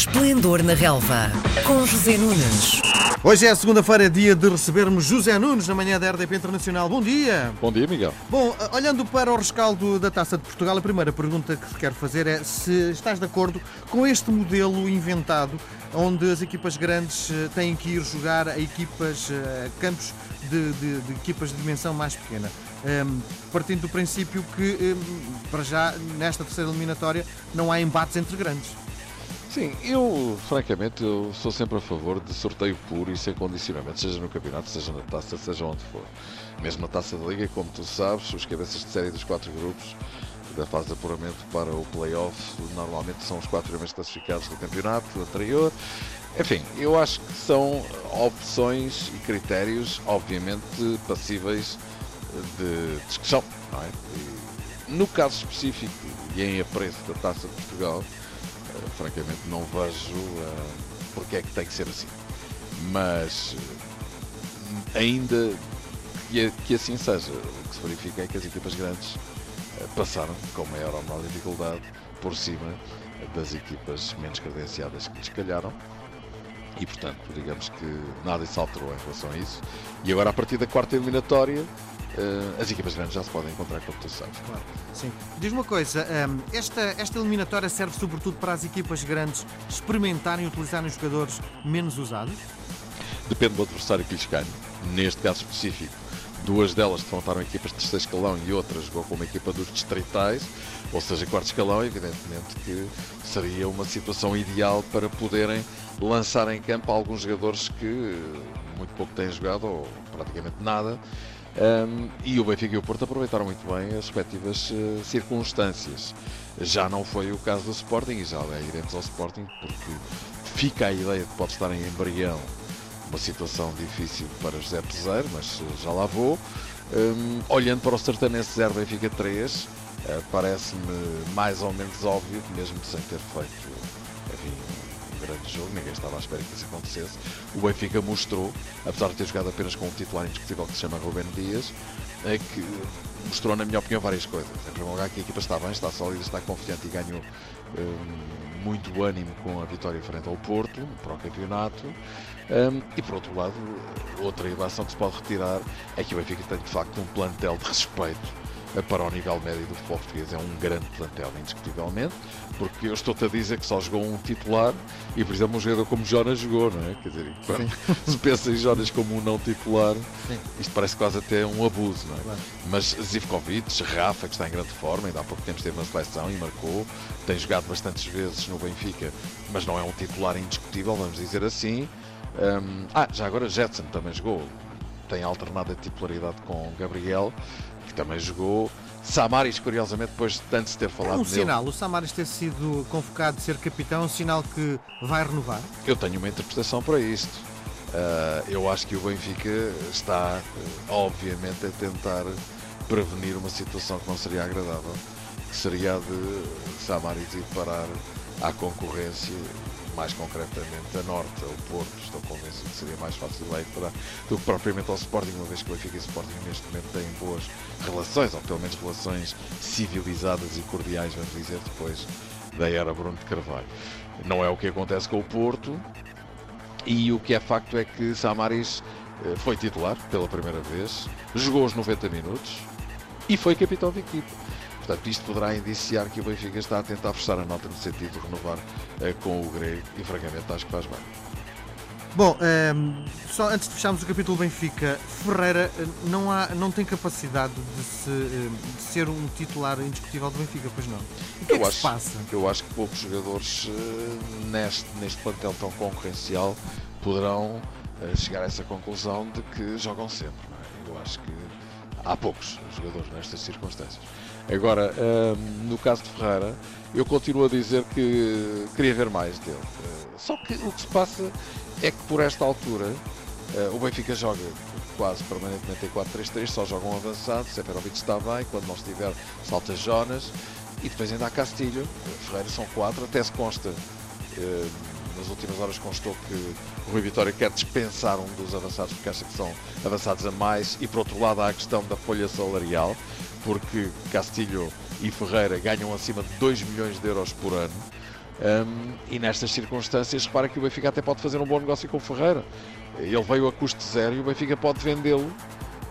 Esplendor na Relva, com José Nunes. Hoje é segunda-feira, dia de recebermos José Nunes na manhã da RDP Internacional. Bom dia! Bom dia, Miguel. Bom, olhando para o rescaldo da Taça de Portugal, a primeira pergunta que te quero fazer é se estás de acordo com este modelo inventado, onde as equipas grandes eh, têm que ir jogar a equipas, a eh, campos de, de, de equipas de dimensão mais pequena. Um, ehm, partindo do princípio que, um, ehm, para já, nesta terceira eliminatória, não há embates entre grandes. Sim, eu, francamente, eu sou sempre a favor de sorteio puro e sem condicionamento, seja no campeonato, seja na taça, seja onde for. Mesmo na taça da Liga, como tu sabes, os cabeças de série dos quatro grupos da fase de apuramento para o playoff normalmente são os quatro primeiros classificados do campeonato anterior. Enfim, eu acho que são opções e critérios, obviamente, passíveis de discussão. É? no caso específico e em apreço da Taça de Portugal, francamente não vejo uh, porque é que tem que ser assim. Mas uh, ainda que, que, assim seja, o que se verifica é que as equipas grandes uh, passaram com maior ou menor dificuldade por cima das equipas menos credenciadas que lhes calharam e portanto digamos que nada se alterou em relação a isso e agora a partir da quarta eliminatória uh, as equipas grandes já se podem encontrar, tu sabes. Claro, sim. Diz uma coisa, um, ehm, esta, esta eliminatória serve sobretudo para as equipas grandes experimentarem e utilizarem jogadores menos usados? Depende do adversário que lhes ganhe. Neste caso específico, duas delas defrontaram equipas de terceiro escalão e outra jogou com uma equipa dos distritais, ou seja, quarto escalão, evidentemente que seria uma situação ideal para poderem lançar em campo alguns jogadores que muito pouco têm jogado ou praticamente nada um, e o Benfica e o Porto aproveitaram muito bem as respectivas uh, circunstâncias. Já não foi o caso do Sporting, e já iremos ao Sporting, porque fica a ideia de que pode estar em embrião uma situação difícil para José Peseiro, mas eh, já lá vou. Um, olhando para o Sertanense 0 Benfica 3, uh, eh, parece-me mais ou menos óbvio, mesmo sem ter feito enfim, grande jogo, ninguém estava à espera que isso acontecesse. O Benfica mostrou, apesar de ter jogado apenas com um titular indiscutível que se chama Rubén Dias, é que mostrou, na minha opinião, várias coisas. Em primeiro lugar, que a equipa está bem, está sólida, está confiante e ganhou um, muito ânimo com a vitória frente ao Porto para o campeonato. Um, e por outro lado, outra ilação que se pode retirar é que o Benfica tem de facto um plantel de respeito para o nível médio do futebol português. É um grande plantel, indiscutivelmente, porque eu estou-te a dizer que só jogou um titular e, por exemplo, um jogador como Jonas jogou, não é? Quer dizer, se pensa em Jonas como um não titular, Sim. isto parece quase até um abuso, não é? Claro. Mas Zivkovic, Rafa, que está em grande forma, ainda há pouco tempo esteve na seleção e marcou, tem jogado bastantes vezes no Benfica, mas não é um titular indiscutível, vamos dizer assim. Um, ah, já agora Jetson também jogou, tem alternado a titularidade com Gabriel também jogou. Samaris, curiosamente, depois de tanto se ter falado é um dele. sinal, o Samaris ter sido convocado de ser capitão, é um sinal que vai renovar? Eu tenho uma interpretação para isto. Uh, eu acho que o Benfica está, uh, obviamente, a tentar prevenir uma situação que não seria agradável, que seria a de Samaris ir parar à concorrência mais concretamente a Norte, ao Porto, estou convencido que seria mais fácil lá para do que propriamente ao Sporting, uma vez que o Benfica e o Sporting neste momento têm boas relações, ou pelo menos relações civilizadas e cordiais, vamos dizer, depois da era Bruno de Carvalho. Não é o que acontece com o Porto, e o que é facto é que Samaris eh, foi titular pela primeira vez, jogou os 90 minutos e foi capitão de equipe. Portanto, isto poderá indiciar que o Benfica está a tentar forçar a nota no sentido de renovar uh, com o grego e, francamente, acho que faz bem. Bom, um, ehm, só antes de fecharmos o capítulo Benfica, Ferreira eh, não, há, não tem capacidade de, se, eh, de ser um titular indiscutível do Benfica, pois não? O que eu é que acho, se passa? Eu acho que poucos jogadores uh, neste, neste plantel tão concorrencial poderão chegar a essa conclusão de que jogam sempre. É? Eu acho que há poucos jogadores nestas circunstâncias. Agora, um, no caso de Ferreira, eu continuo a dizer que queria ver mais dele. Uh, só que o que se passa é que por esta altura uh, o Benfica joga quase permanentemente em 4-3-3, só joga um avançado, Seferovic está bem, quando não estiver salta Jonas e depois ainda há Castilho, Ferreira são quatro, até se consta, uh, nas últimas horas constou que o Rui Vitória quer dispensar um dos avançados porque acha que são avançados a mais e por outro lado há a questão da folha salarial porque Castilho e Ferreira ganham acima de 2 milhões de euros por ano. Um, e nestas circunstâncias, repara que o Benfica até pode fazer um bom negócio com o Ferreira. Ele veio a custo zero e o Benfica pode vendê-lo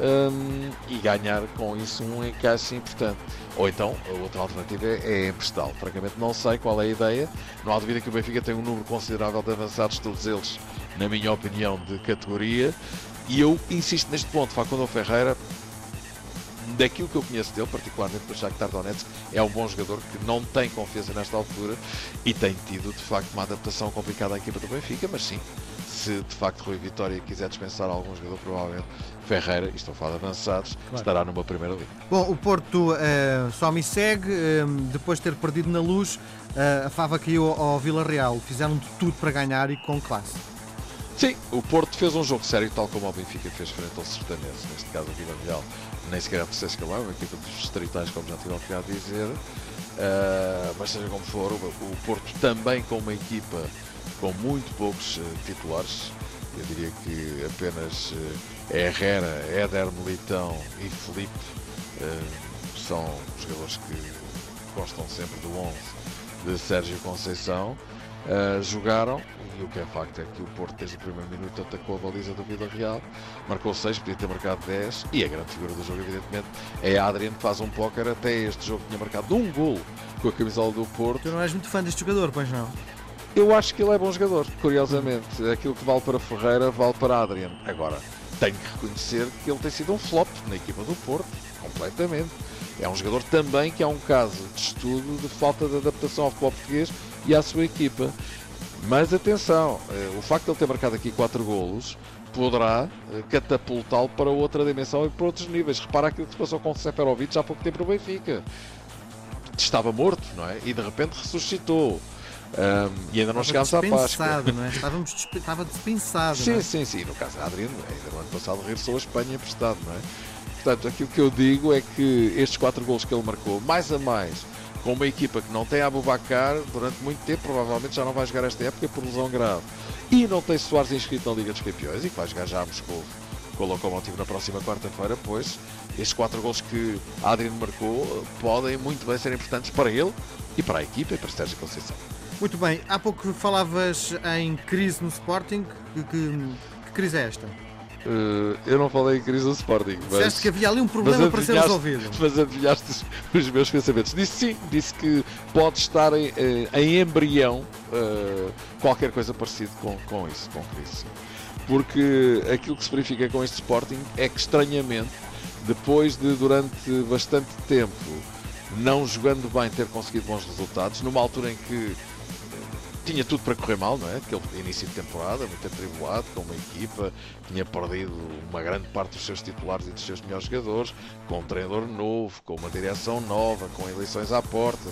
um, e ganhar com isso um encaixe importante. Ou então, a outra alternativa é, é emprestá-lo. Francamente, não sei qual é a ideia. Não há dúvida que o Benfica tem um número considerável de avançados, todos eles, na minha opinião, de categoria. E eu insisto neste ponto. Facundo Ferreira daquilo que eu conheço dele, particularmente do Shakhtar Donetsk, é um bom jogador que não tem confiança nesta altura e tem tido de facto uma adaptação complicada à equipa do Benfica, mas sim, se de facto Rui Vitória quiser dispensar algum jogador, provavelmente Ferreira, e estou a falar de avançados, claro. estará numa primeira liga. Bom, o Porto uh, só me segue, uh, depois de ter perdido na luz, uh, a Fava caiu ao Vila Real, fizeram de tudo para ganhar e com classe. Sim, o Porto fez um jogo sério, tal como o Benfica fez frente ao Sertanense, neste caso o Vila Real nem sequer é terceiro escalão, uma equipa dos distritais, como já tive a dizer. Uh, mas seja como for, o, o, Porto também com uma equipa com muito poucos uh, titulares, eu diria que apenas uh, Herrera, Éder Militão e Felipe são jogadores que gostam sempre do 11 de Sérgio Conceição. jogaram e o que é facto é que o Porto, desde o primeiro minuto, atacou a baliza do Vila Real, marcou 6, podia ter marcado 10. E a grande figura do jogo, evidentemente, é a Adriano, que faz um póquer. Até este jogo tinha marcado um gol com a camisola do Porto. Tu não és muito fã deste jogador, pois não? Eu acho que ele é bom jogador, curiosamente. Aquilo que vale para Ferreira, vale para Adriano. Agora, tenho que reconhecer que ele tem sido um flop na equipa do Porto, completamente. É um jogador também que é um caso de estudo de falta de adaptação ao futebol português e à sua equipa. Mas atenção, eh, o facto de ele ter marcado aqui 4 golos poderá eh, catapultá-lo para outra dimensão e para outros níveis. Repara aquilo que se passou com o Seferovic há pouco tempo no Benfica. Estava morto, não é? E de repente ressuscitou. Um, e ainda não chegámos à Páscoa. Não é? Estávamos, estava dispensado. Sim, é? sim, sim. No caso de Adriano, ainda no ano passado regressou a Espanha emprestado, não é? Portanto, aquilo que eu digo é que estes quatro gols que ele marcou, mais a mais, com uma equipa que não tem Abubacar durante muito tempo, provavelmente já não vai jogar esta época por lesão grave. E não tem Soares inscrito na Liga dos Campeões e que vai jogar já a Moscou com o Locomotivo na próxima quarta-feira, pois estes quatro gols que Adriano marcou podem muito bem ser importantes para ele e para a equipa e para Sérgio Conceição. Muito bem, há pouco falavas em crise no Sporting. Que, que, que crise é esta? Uh, eu não falei em crise do Sporting. Mas, que havia ali um problema para ser resolvido. Mas adivinhaste os meus pensamentos. Disse sim, disse que pode estar em, eh, em embrião uh, qualquer coisa parecido com, com isso, com crise. Porque aquilo que se verifica com este Sporting é que, estranhamente, depois de durante bastante tempo não jogando bem ter conseguido bons resultados, numa altura em que tinha tudo para correr mal, não é? Aquele início de temporada, muito atribulado, com uma equipa, tinha perdido uma grande parte dos seus titulares e dos seus melhores jogadores, com um treinador novo, com uma direção nova, com eleições à porta,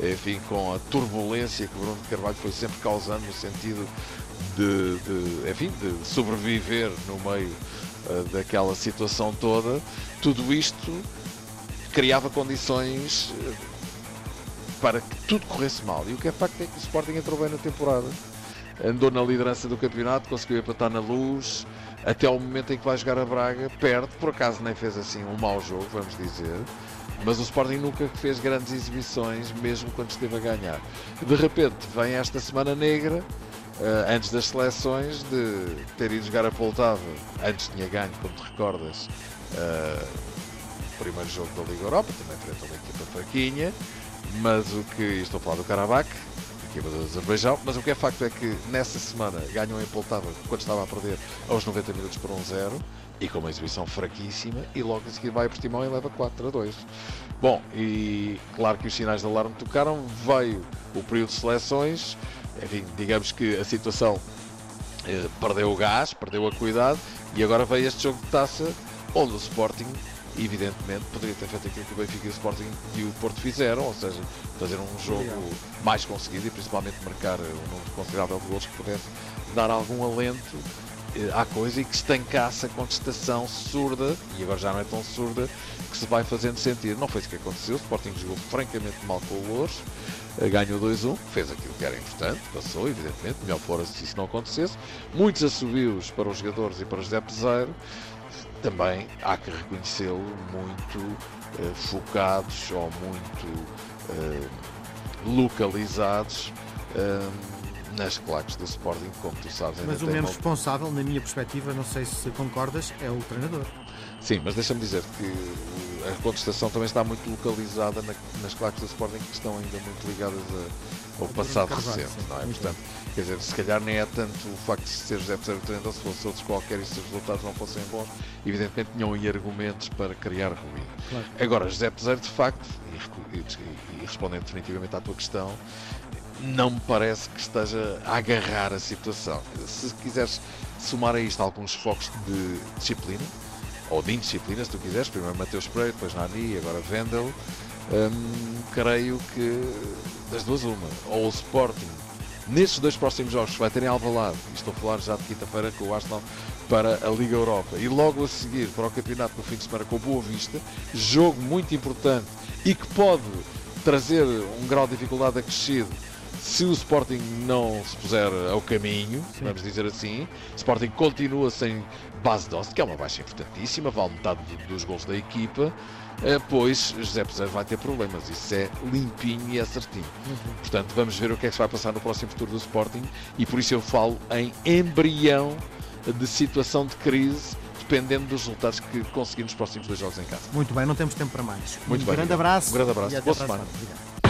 enfim, com a turbulência que Bruno Carvalho foi sempre causando no sentido de, de enfim, de sobreviver no meio uh, daquela situação toda, tudo isto criava condições uh, para que tudo corresse mal. E o que é facto é que o Sporting entrou bem na temporada. Andou na liderança do campeonato, conseguiu empatar na luz, até ao momento em que vai jogar a Braga, perde, por acaso nem fez assim um mau jogo, vamos dizer. Mas o Sporting nunca fez grandes exibições, mesmo quando esteve a ganhar. De repente vem esta semana negra, Uh, antes das seleções, de ter ido jogar a Poltava. Antes tinha ganho, como te recordas, uh, o primeiro jogo da Liga Europa, também frente a uma equipa fraquinha. Mas o que. Estou a falar do Karabakh, equipa do Azerbaijão. Mas o que é facto é que nessa semana ganhou em Poltava quando estava a perder aos 90 minutos por 1-0 e com uma exibição fraquíssima. E logo a seguir vai a Portimão e leva 4 a 2. Bom, e claro que os sinais de alarme tocaram. Veio o período de seleções. Enfim, digamos que a situação eh, perdeu o gás, perdeu a cuidado. E agora veio este jogo de taça onde o Sporting evidentemente poderia ter feito aquilo que o Benfica e o Sporting e o Porto fizeram, ou seja, fazer um jogo mais conseguido e principalmente marcar um número considerável de gols que pudesse dar algum alento eh, à coisa e que estancasse a contestação surda, e agora já não é tão surda, que se vai fazendo sentir. Não foi isso que aconteceu, o Sporting jogou francamente mal com o Louros, eh, ganhou 2-1, fez aquilo que era importante, passou, evidentemente, melhor fora se isso não acontecesse. Muitos assobios para os jogadores e para José Peseiro, também há que reconhecê-lo muito uh, focados ou muito uh, localizados hum, nas claques do Sporting, como tu sabes. Mas o menos uma- responsável, na minha perspectiva, não sei se concordas, é o treinador. Sim, mas deixa-me dizer que o- a contestação também está muito localizada na- nas claques do Sporting que estão ainda muito ligadas a- ao passado Carvalho, recente, sim, não é? Portanto, quer dizer, se calhar nem é tanto o facto de ser José Peseiro o treinador, se fosse outros qualquer e se os resultados não fossem bons, evidentemente tinham aí argumentos para criar ruído. Claro. Agora, José Peseiro, de facto, e, e- e respondendo definitivamente à tua questão, não me parece que esteja a agarrar a situação. Se quiseres somar a isto alguns focos de disciplina, ou de indisciplina, se tu quiseres, primeiro Mateus Pereira, depois Nani, agora Vendel, hum, creio que das duas uma, ou o Sporting, nestes dois próximos jogos, vai ter em e estou a falar já de quinta-feira com o Arsenal para a Liga Europa, e logo a seguir para o campeonato no fim de semana com o Boa Vista, jogo muito importante e que pode trazer um grau de dificuldade acrescido se o Sporting não se puser ao caminho, vamos dizer assim, Sporting continua sem base doce, que é uma baixa importantíssima, vale metade do- dos gols da equipa, eh, pois José Peseiro vai ter problemas, isso é limpinho e é certinho. Portanto, vamos ver o que é que se vai passar no próximo futuro do Sporting e por isso eu falo em embrião de situação de crise, dependendo dos resultados que conseguir nos próximos dois jogos em casa. Muito bem, não temos tempo para mais. Muito um bem, grande Miguel. abraço. Um grande abraço. Até Boa semana.